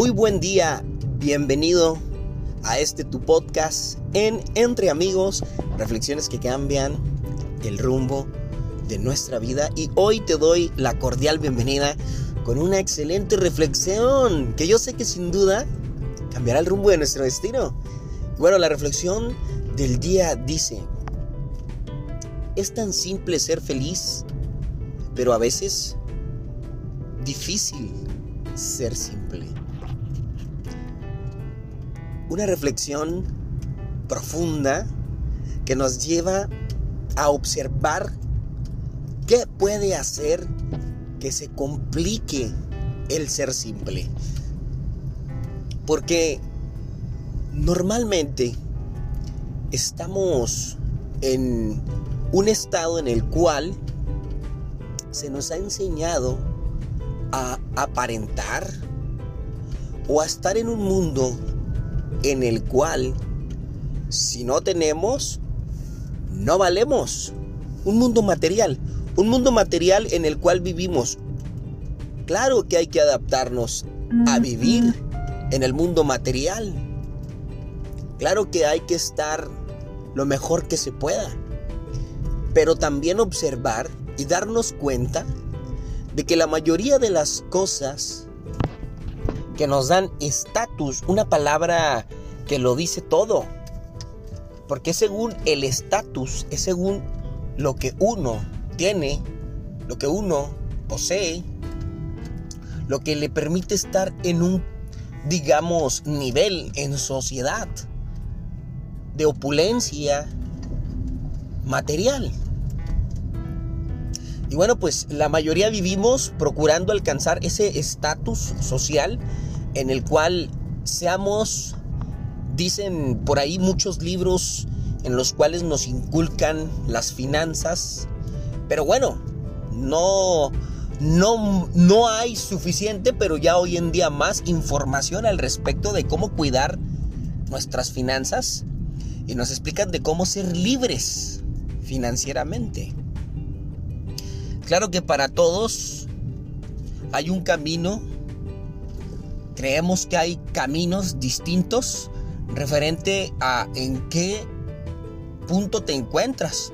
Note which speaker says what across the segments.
Speaker 1: Muy buen día, bienvenido a este tu podcast en Entre Amigos, reflexiones que cambian el rumbo de nuestra vida y hoy te doy la cordial bienvenida con una excelente reflexión que yo sé que sin duda cambiará el rumbo de nuestro destino. Bueno, la reflexión del día dice, es tan simple ser feliz, pero a veces difícil ser simple. Una reflexión profunda que nos lleva a observar qué puede hacer que se complique el ser simple. Porque normalmente estamos en un estado en el cual se nos ha enseñado a aparentar o a estar en un mundo en el cual si no tenemos, no valemos. Un mundo material, un mundo material en el cual vivimos. Claro que hay que adaptarnos a vivir en el mundo material. Claro que hay que estar lo mejor que se pueda. Pero también observar y darnos cuenta de que la mayoría de las cosas que nos dan estatus, una palabra que lo dice todo, porque según el estatus, es según lo que uno tiene, lo que uno posee, lo que le permite estar en un, digamos, nivel en sociedad de opulencia material. Y bueno, pues la mayoría vivimos procurando alcanzar ese estatus social en el cual seamos, dicen por ahí muchos libros en los cuales nos inculcan las finanzas, pero bueno, no, no, no hay suficiente, pero ya hoy en día más información al respecto de cómo cuidar nuestras finanzas y nos explican de cómo ser libres financieramente. Claro que para todos hay un camino, creemos que hay caminos distintos referente a en qué punto te encuentras.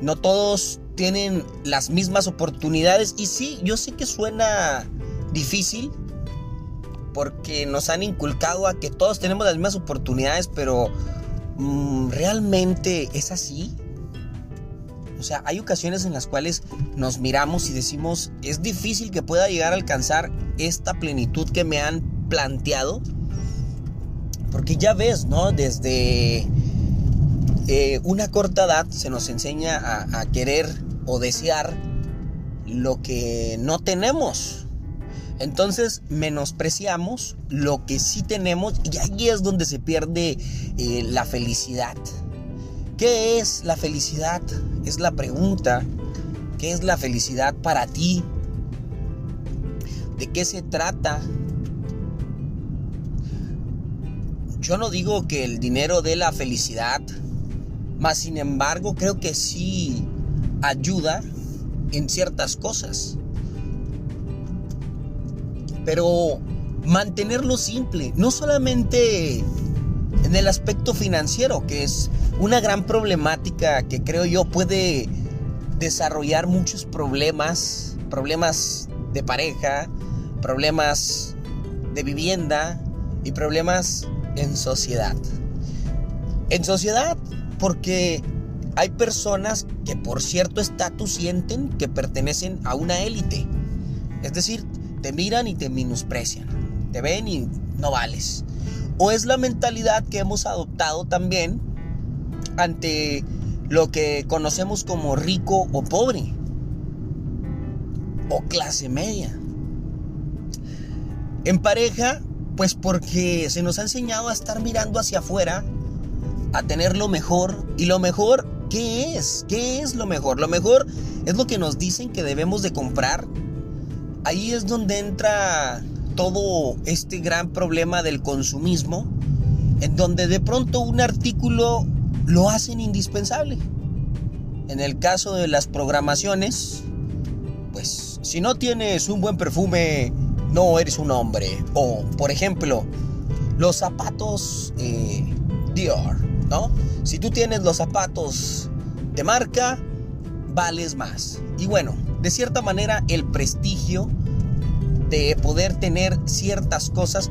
Speaker 1: No todos tienen las mismas oportunidades y sí, yo sé que suena difícil porque nos han inculcado a que todos tenemos las mismas oportunidades, pero mm, ¿realmente es así? O sea, hay ocasiones en las cuales nos miramos y decimos, es difícil que pueda llegar a alcanzar esta plenitud que me han planteado. Porque ya ves, ¿no? Desde eh, una corta edad se nos enseña a, querer o desear lo que no tenemos. Entonces menospreciamos lo que sí tenemos y ahí es donde se pierde eh, la felicidad. ¿Qué es la felicidad? Es la pregunta. ¿Qué es la felicidad para ti? ¿De qué se trata? Yo no digo que el dinero dé la felicidad, mas sin embargo creo que sí ayuda en ciertas cosas. Pero mantenerlo simple, no solamente en el aspecto financiero, que es una gran problemática que creo yo puede desarrollar muchos problemas, problemas de pareja, problemas de vivienda y problemas en sociedad. En sociedad porque hay personas que por cierto estatus sienten que pertenecen a una élite. Es decir, te miran y te menosprecian. Te ven y no vales. O es la mentalidad que hemos adoptado también ante lo que conocemos como rico o pobre. O clase media. En pareja, pues porque se nos ha enseñado a estar mirando hacia afuera, a tener lo mejor. Y lo mejor, ¿qué es? ¿Qué es lo mejor? Lo mejor es lo que nos dicen que debemos de comprar. Ahí es donde entra todo este gran problema del consumismo, en donde de pronto un artículo lo hacen indispensable. En el caso de las programaciones, pues si no tienes un buen perfume, no eres un hombre. O, por ejemplo, los zapatos eh, Dior, ¿no? Si tú tienes los zapatos de marca, vales más. Y bueno, de cierta manera el prestigio de poder tener ciertas cosas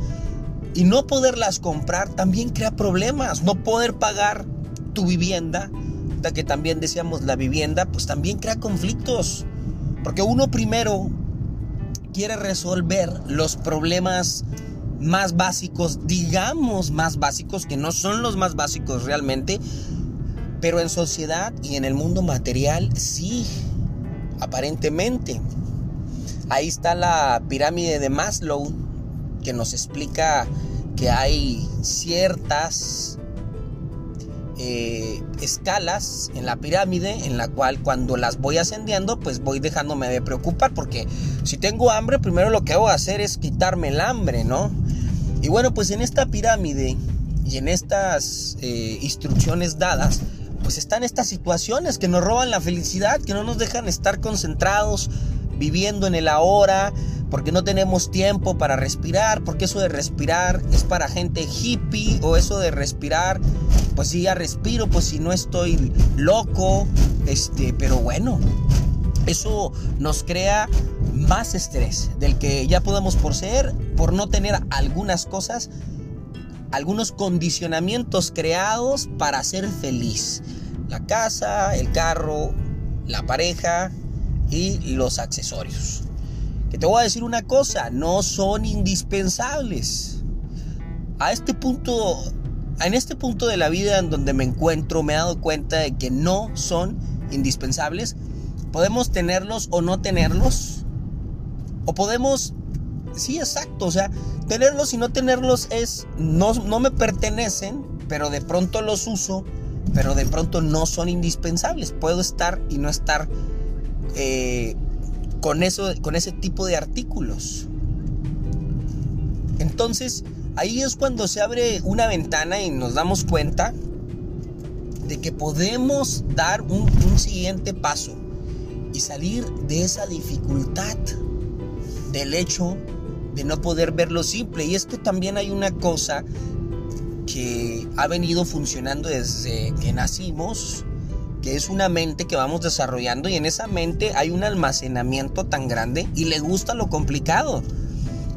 Speaker 1: y no poderlas comprar también crea problemas. No poder pagar tu vivienda, que también decíamos la vivienda, pues también crea conflictos. Porque uno primero quiere resolver los problemas más básicos, digamos más básicos, que no son los más básicos realmente, pero en sociedad y en el mundo material sí, aparentemente. Ahí está la pirámide de Maslow, que nos explica que hay ciertas eh, escalas en la pirámide en la cual cuando las voy ascendiendo pues voy dejándome de preocupar porque si tengo hambre primero lo que hacer es quitarme el hambre, ¿no? Y bueno pues en esta pirámide y en estas eh, instrucciones dadas pues están estas situaciones que nos roban la felicidad, que no nos dejan estar concentrados, viviendo en el ahora, porque no tenemos tiempo para respirar, porque eso de respirar es para gente hippie o eso de respirar, pues si ya respiro, pues si no estoy loco, este, pero bueno, eso nos crea más estrés del que ya podemos poseer por no tener algunas cosas, algunos condicionamientos creados para ser feliz. La casa, el carro, la pareja y los accesorios te voy a decir una cosa, no son indispensables. A este punto, en este punto de la vida en donde me encuentro, me he dado cuenta de que no son indispensables. Podemos tenerlos o no tenerlos. O podemos, sí, exacto, o sea, tenerlos y no tenerlos es, no, no me pertenecen, pero de pronto los uso, pero de pronto no son indispensables. Puedo estar y no estar eh, con, eso, con ese tipo de artículos. Entonces, ahí es cuando se abre una ventana y nos damos cuenta de que podemos dar un, un siguiente paso y salir de esa dificultad del hecho de no poder ver lo simple. Y es que también hay una cosa que ha venido funcionando desde que nacimos que es una mente que vamos desarrollando y en esa mente hay un almacenamiento tan grande y le gusta lo complicado.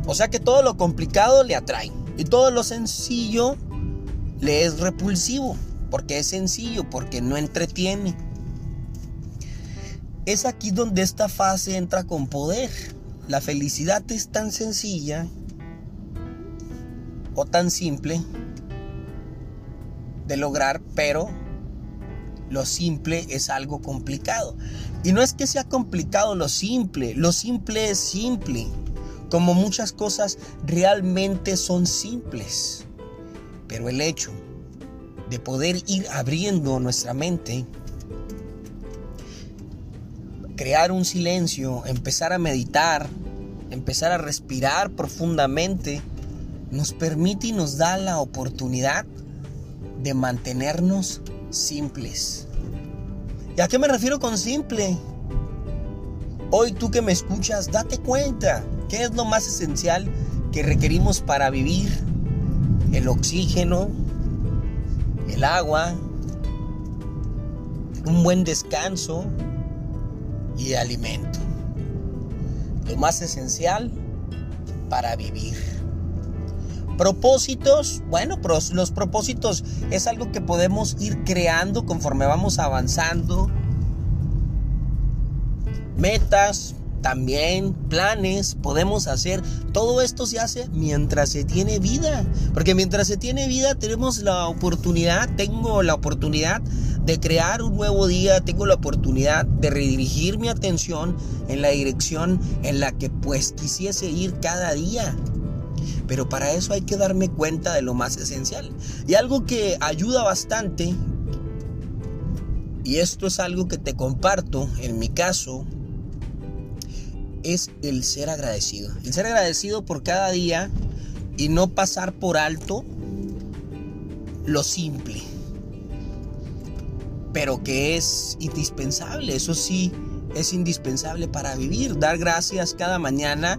Speaker 1: O sea que todo lo complicado le atrae y todo lo sencillo le es repulsivo, porque es sencillo, porque no entretiene. Es aquí donde esta fase entra con poder. La felicidad es tan sencilla o tan simple de lograr, pero lo simple es algo complicado. Y no es que sea complicado lo simple, lo simple es simple. Como muchas cosas realmente son simples. Pero el hecho de poder ir abriendo nuestra mente, crear un silencio, empezar a meditar, empezar a respirar profundamente, nos permite y nos da la oportunidad de mantenernos simples. ¿Y a qué me refiero con simple? Hoy tú que me escuchas, date cuenta, ¿qué es lo más esencial que requerimos para vivir? El oxígeno, el agua, un buen descanso y alimento. Lo más esencial para vivir. Propósitos, bueno, los propósitos es algo que podemos ir creando conforme vamos avanzando. Metas, también planes, podemos hacer. Todo esto se hace mientras se tiene vida. Porque mientras se tiene vida tenemos la oportunidad, tengo la oportunidad de crear un nuevo día, tengo la oportunidad de redirigir mi atención en la dirección en la que pues quisiese ir cada día. Pero para eso hay que darme cuenta de lo más esencial. Y algo que ayuda bastante, y esto es algo que te comparto, en mi caso, es el ser agradecido. El ser agradecido por cada día y no pasar por alto lo simple. Pero que es indispensable, eso sí, es indispensable para vivir. Dar gracias cada mañana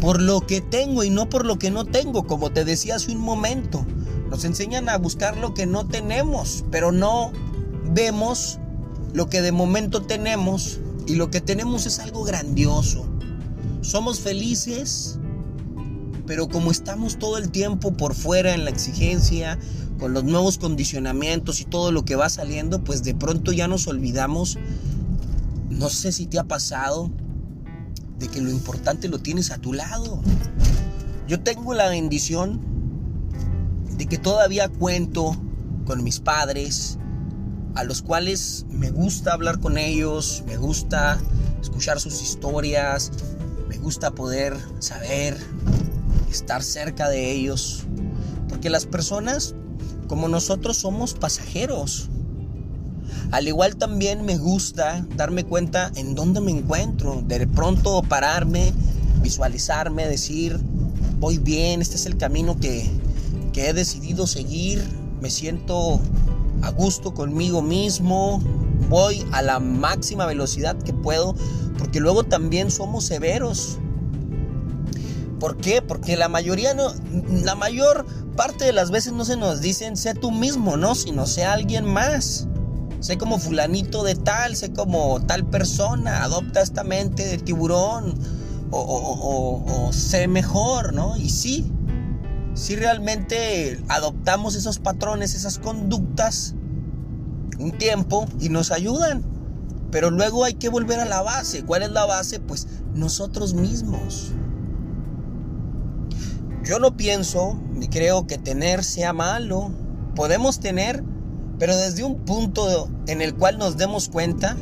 Speaker 1: por lo que tengo y no por lo que no tengo, como te decía hace un momento. Nos enseñan a buscar lo que no tenemos, pero no vemos lo que de momento tenemos y lo que tenemos es algo grandioso. Somos felices, pero como estamos todo el tiempo por fuera en la exigencia, con los nuevos condicionamientos y todo lo que va saliendo, pues de pronto ya nos olvidamos. No sé si te ha pasado de que lo importante lo tienes a tu lado. Yo tengo la bendición de que todavía cuento con mis padres, a los cuales me gusta hablar con ellos, me gusta escuchar sus historias, me gusta poder saber, estar cerca de ellos, porque las personas como nosotros somos pasajeros. Al igual también me gusta darme cuenta en dónde me encuentro, de pronto pararme, visualizarme, decir, voy bien, este es el camino que, que he decidido seguir, me siento a gusto conmigo mismo, voy a la máxima velocidad que puedo, porque luego también somos severos. ¿Por qué? Porque la mayoría no, la mayor parte de las veces no se nos dicen sé tú mismo, ¿no? Sino sé alguien más. Sé como fulanito de tal, sé como tal persona, adopta esta mente de tiburón o, sé mejor, ¿no? Y sí, si realmente adoptamos esos patrones, esas conductas, un tiempo y nos ayudan. Pero luego hay que volver a la base. ¿Cuál es la base? Pues nosotros mismos. Yo no pienso ni creo que tener sea malo. Podemos tener, pero desde un punto en el cual nos demos cuenta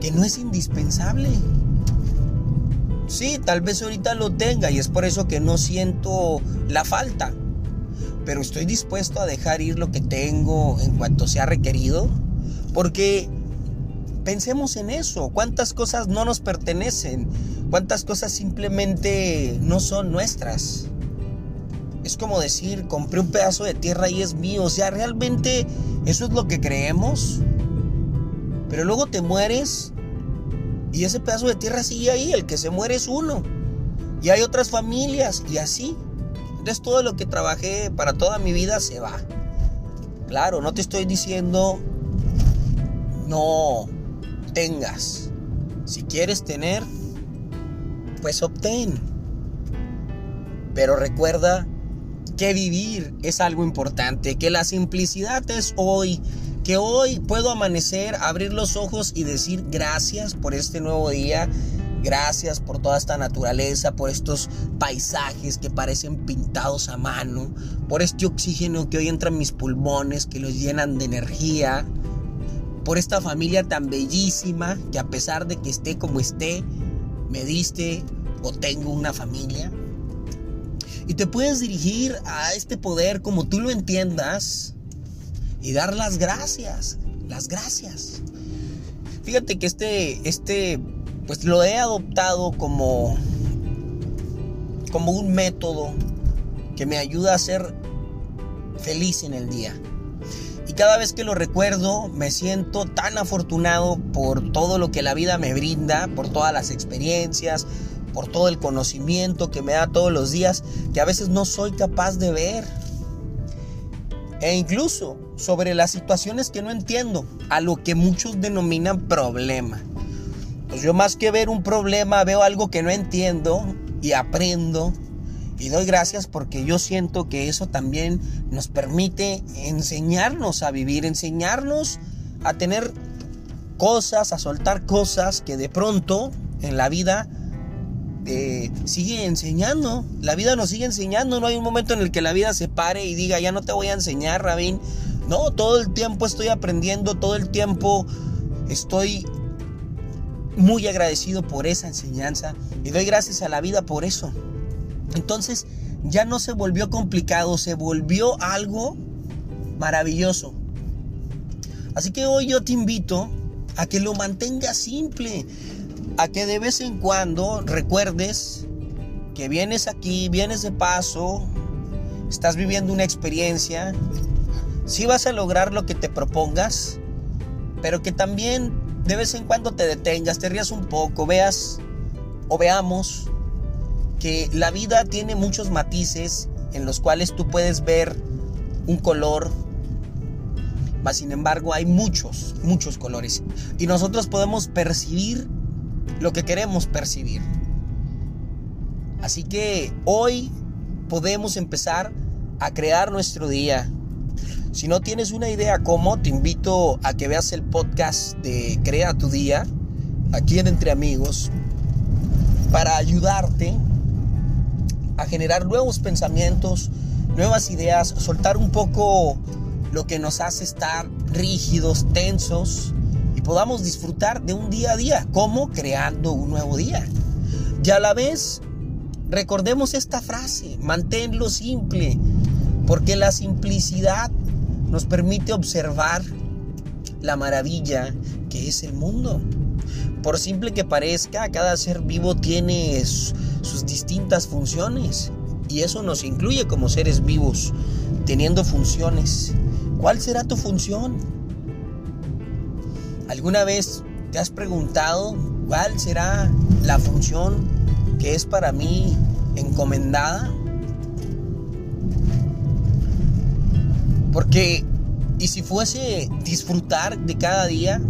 Speaker 1: que no es indispensable. Sí, tal vez ahorita lo tenga y es por eso que no siento la falta. Pero estoy dispuesto a dejar ir lo que tengo en cuanto sea requerido. Porque pensemos en eso. ¿Cuántas cosas no nos pertenecen? ¿Cuántas cosas simplemente no son nuestras? Es como decir, compré un pedazo de tierra y es mío. O sea, realmente eso es lo que creemos. Pero luego te mueres y ese pedazo de tierra sigue ahí, el que se muere es uno. Y hay otras familias y así. Entonces todo lo que trabajé para toda mi vida se va. Claro, no te estoy diciendo no tengas. Si quieres tener, pues obtén. Pero recuerda que vivir es algo importante, que la simplicidad es hoy, que hoy puedo amanecer, abrir los ojos y decir gracias por este nuevo día. Gracias por toda esta naturaleza, por estos paisajes que parecen pintados a mano, por este oxígeno que hoy entra en mis pulmones, que los llenan de energía, por esta familia tan bellísima que a pesar de que esté como esté, me diste o tengo una familia. Y te puedes dirigir a este poder como tú lo entiendas, y dar las gracias, las gracias. Fíjate que este, este, pues lo he adoptado como, como un método que me ayuda a ser feliz en el día. Y cada vez que lo recuerdo me siento tan afortunado por todo lo que la vida me brinda, por todas las experiencias, por todo el conocimiento que me da todos los días, que a veces no soy capaz de ver. E incluso sobre las situaciones que no entiendo, a lo que muchos denominan problema. Pues yo más que ver un problema, veo algo que no entiendo y aprendo y doy gracias porque yo siento que eso también nos permite enseñarnos a vivir, enseñarnos a tener cosas, a soltar cosas que de pronto en la vida sigue enseñando. La vida nos sigue enseñando. No hay un momento en el que la vida se pare y diga, ya no te voy a enseñar, Rabín. No, todo el tiempo estoy aprendiendo, todo el tiempo estoy muy agradecido por esa enseñanza y doy gracias a la vida por eso. Entonces ya no se volvió complicado, se volvió algo maravilloso. Así que hoy yo te invito a que lo mantengas simple, a que de vez en cuando recuerdes que vienes aquí, vienes de paso, estás viviendo una experiencia si vas a lograr lo que te propongas, pero que también de vez en cuando te detengas, te rías un poco, veas o veamos que la vida tiene muchos matices en los cuales tú puedes ver un color, mas sin embargo hay muchos, muchos colores. Y nosotros podemos percibir lo que queremos percibir. Así que hoy podemos empezar a crear nuestro día. Si no tienes una idea cómo, te invito a que veas el podcast de Crea tu Día, aquí en Entre Amigos, para ayudarte a generar nuevos pensamientos, nuevas ideas, soltar un poco lo que nos hace estar rígidos, tensos podamos disfrutar de un día a día, como creando un nuevo día. Y a la vez, recordemos esta frase, manténlo simple, porque la simplicidad nos permite observar la maravilla que es el mundo. Por simple que parezca, cada ser vivo tiene sus distintas funciones y eso nos incluye como seres vivos, teniendo funciones. ¿Cuál será tu función? ¿Alguna vez te has preguntado cuál será la función que es para mí encomendada? Porque, ¿y si fuese disfrutar de cada día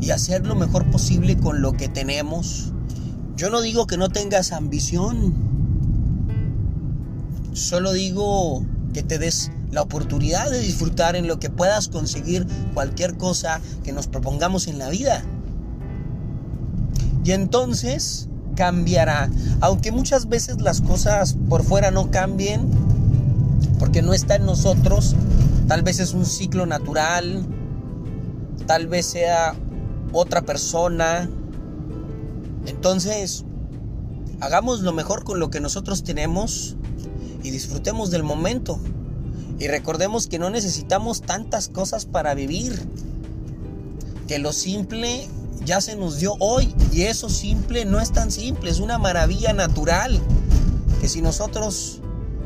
Speaker 1: y hacer lo mejor posible con lo que tenemos? Yo no digo que no tengas ambición, Solo digo que te des la oportunidad de disfrutar en lo que puedas conseguir cualquier cosa que nos propongamos en la vida. Y entonces cambiará. Aunque muchas veces las cosas por fuera no cambien, porque no está en nosotros, tal vez es un ciclo natural, tal vez sea otra persona. Entonces, hagamos lo mejor con lo que nosotros tenemos y disfrutemos del momento. Y recordemos que no necesitamos tantas cosas para vivir. Que lo simple ya se nos dio hoy. Y eso simple no es tan simple, es una maravilla natural. Que si nosotros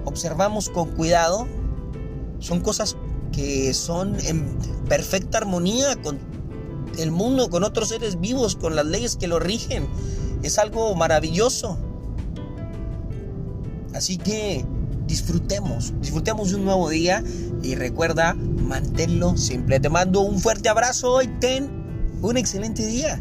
Speaker 1: observamos con cuidado, son cosas que son en perfecta armonía con el mundo, con otros seres vivos, con las leyes que lo rigen. Es algo maravilloso. Así que disfrutemos, disfrutemos de un nuevo día y recuerda, manténlo simple. Te mando un fuerte abrazo y ten un excelente día.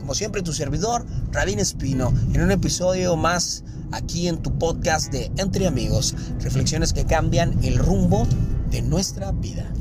Speaker 1: Como siempre, tu servidor, Rabín Espino, en un episodio más aquí en tu podcast de Entre Amigos, reflexiones que cambian el rumbo de nuestra vida.